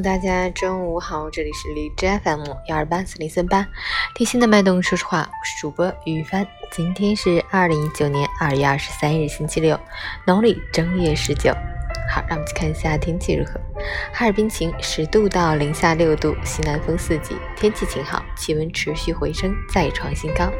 大家中午好，这里是荔枝 FM 幺二八四零三八，贴心的脉动，说实话，我是主播于帆。今天是二零一九年二月二十三日，星期六，农历正月十九。好，让我们去看一下天气如何。哈尔滨晴，十度到零下六度，西南风四级，天气晴好，气温持续回升，再创新高，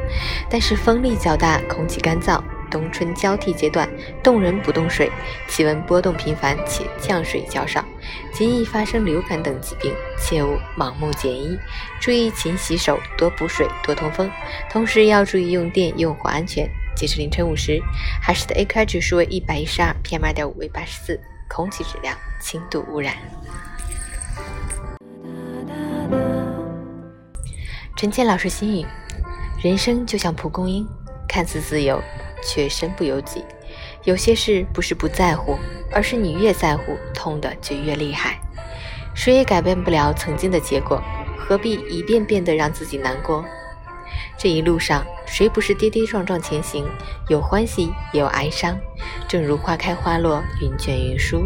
但是风力较大，空气干燥。冬春交替阶段，冻人不冻水，气温波动频繁且降水较少，极易发生流感等疾病，切勿盲目减衣，注意勤洗手，多补水，多通风，同时要注意用电用火安全。截至凌晨五时，海市的 AQI 指数为一百一十二，PM 二点五为八十四，空气质量轻度污染。陈倩老师心语：人生就像蒲公英，看似自由。却身不由己，有些事不是不在乎，而是你越在乎，痛的就越厉害。谁也改变不了曾经的结果，何必一遍遍的让自己难过？这一路上，谁不是跌跌撞撞前行？有欢喜，也有哀伤。正如花开花落，云卷云舒。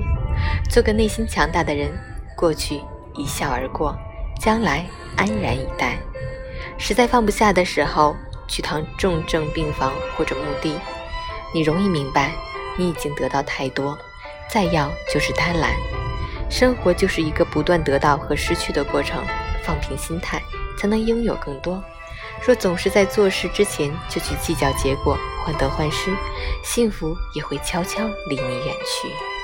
做个内心强大的人，过去一笑而过，将来安然以待。实在放不下的时候。去趟重症病房或者墓地，你容易明白，你已经得到太多，再要就是贪婪。生活就是一个不断得到和失去的过程，放平心态，才能拥有更多。若总是在做事之前就去计较结果，患得患失，幸福也会悄悄离你远去。